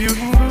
Beautiful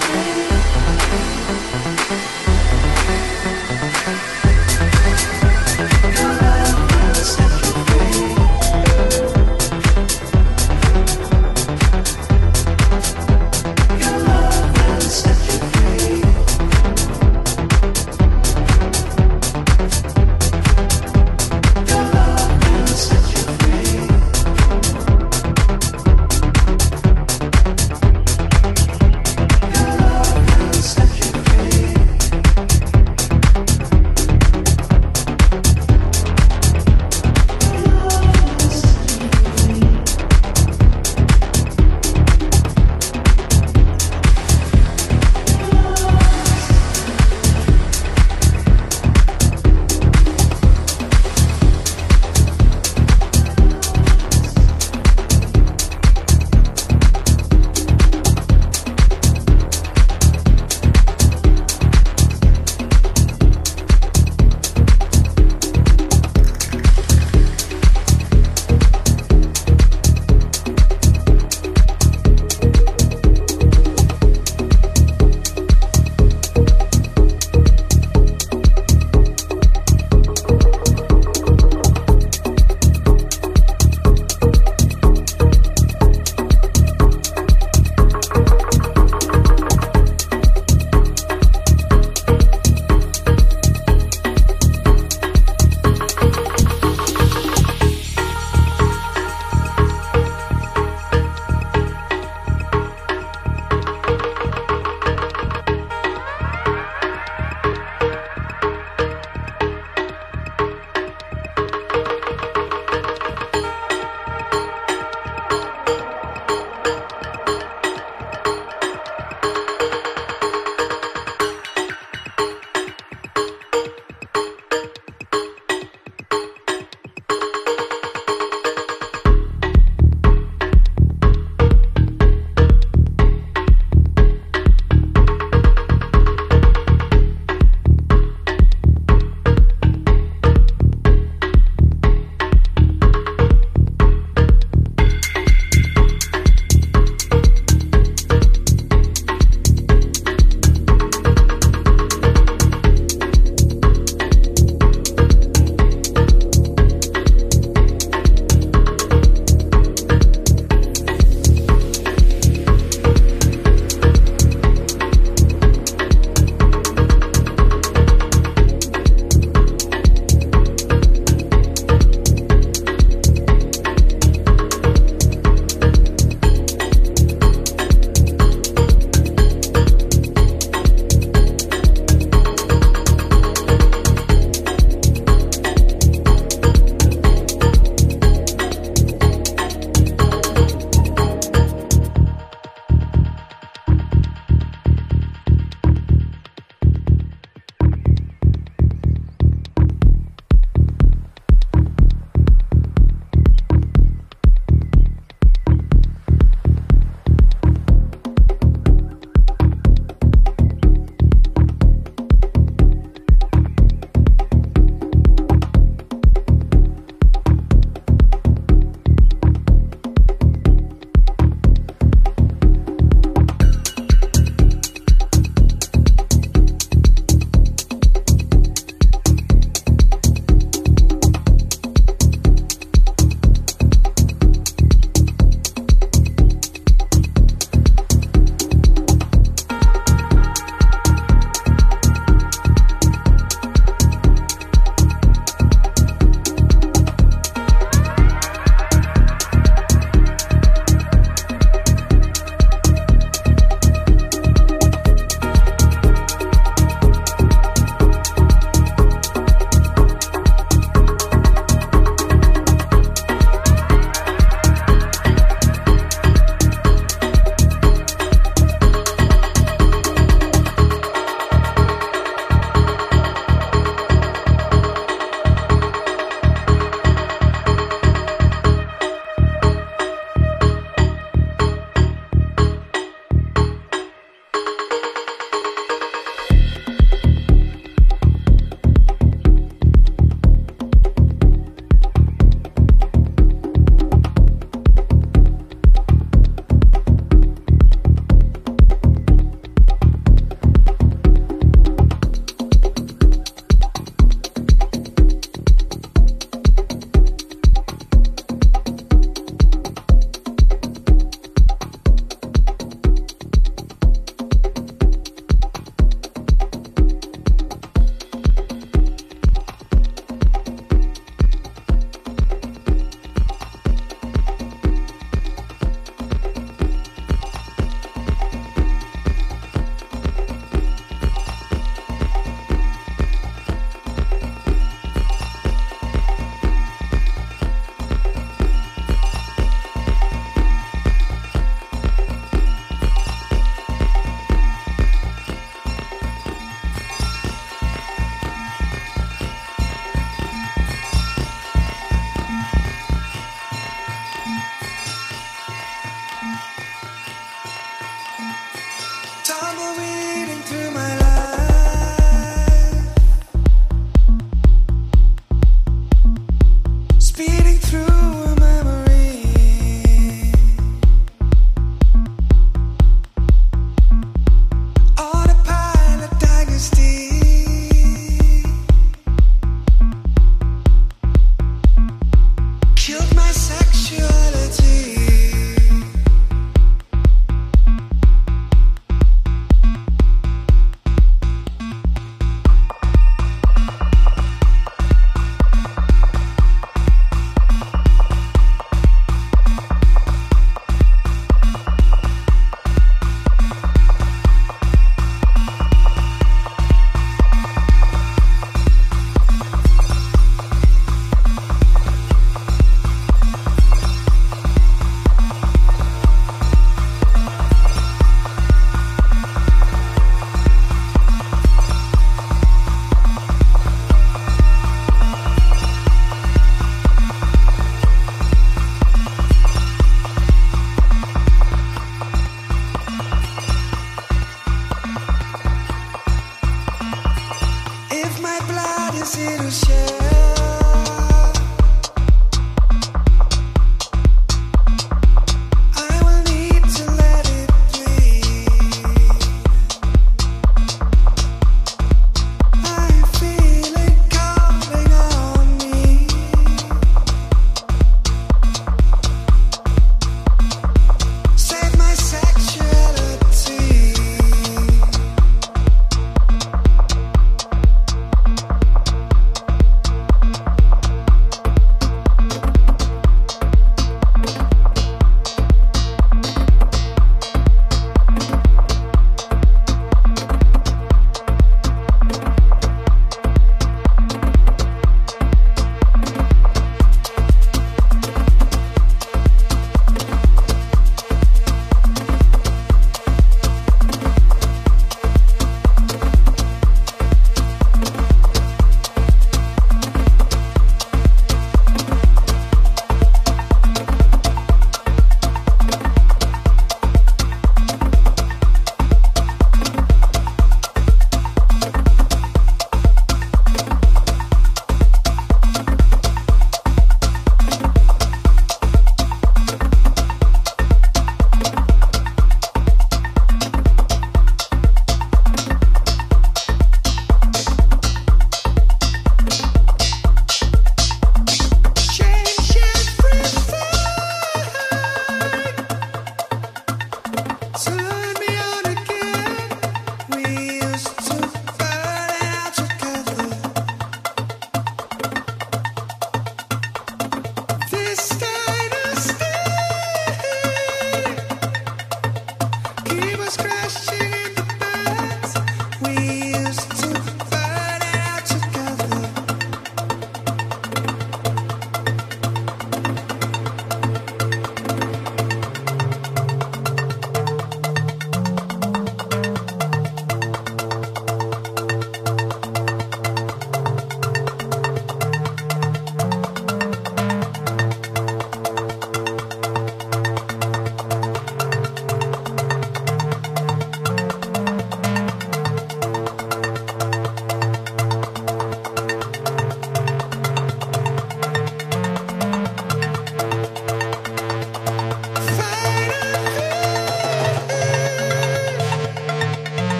Your love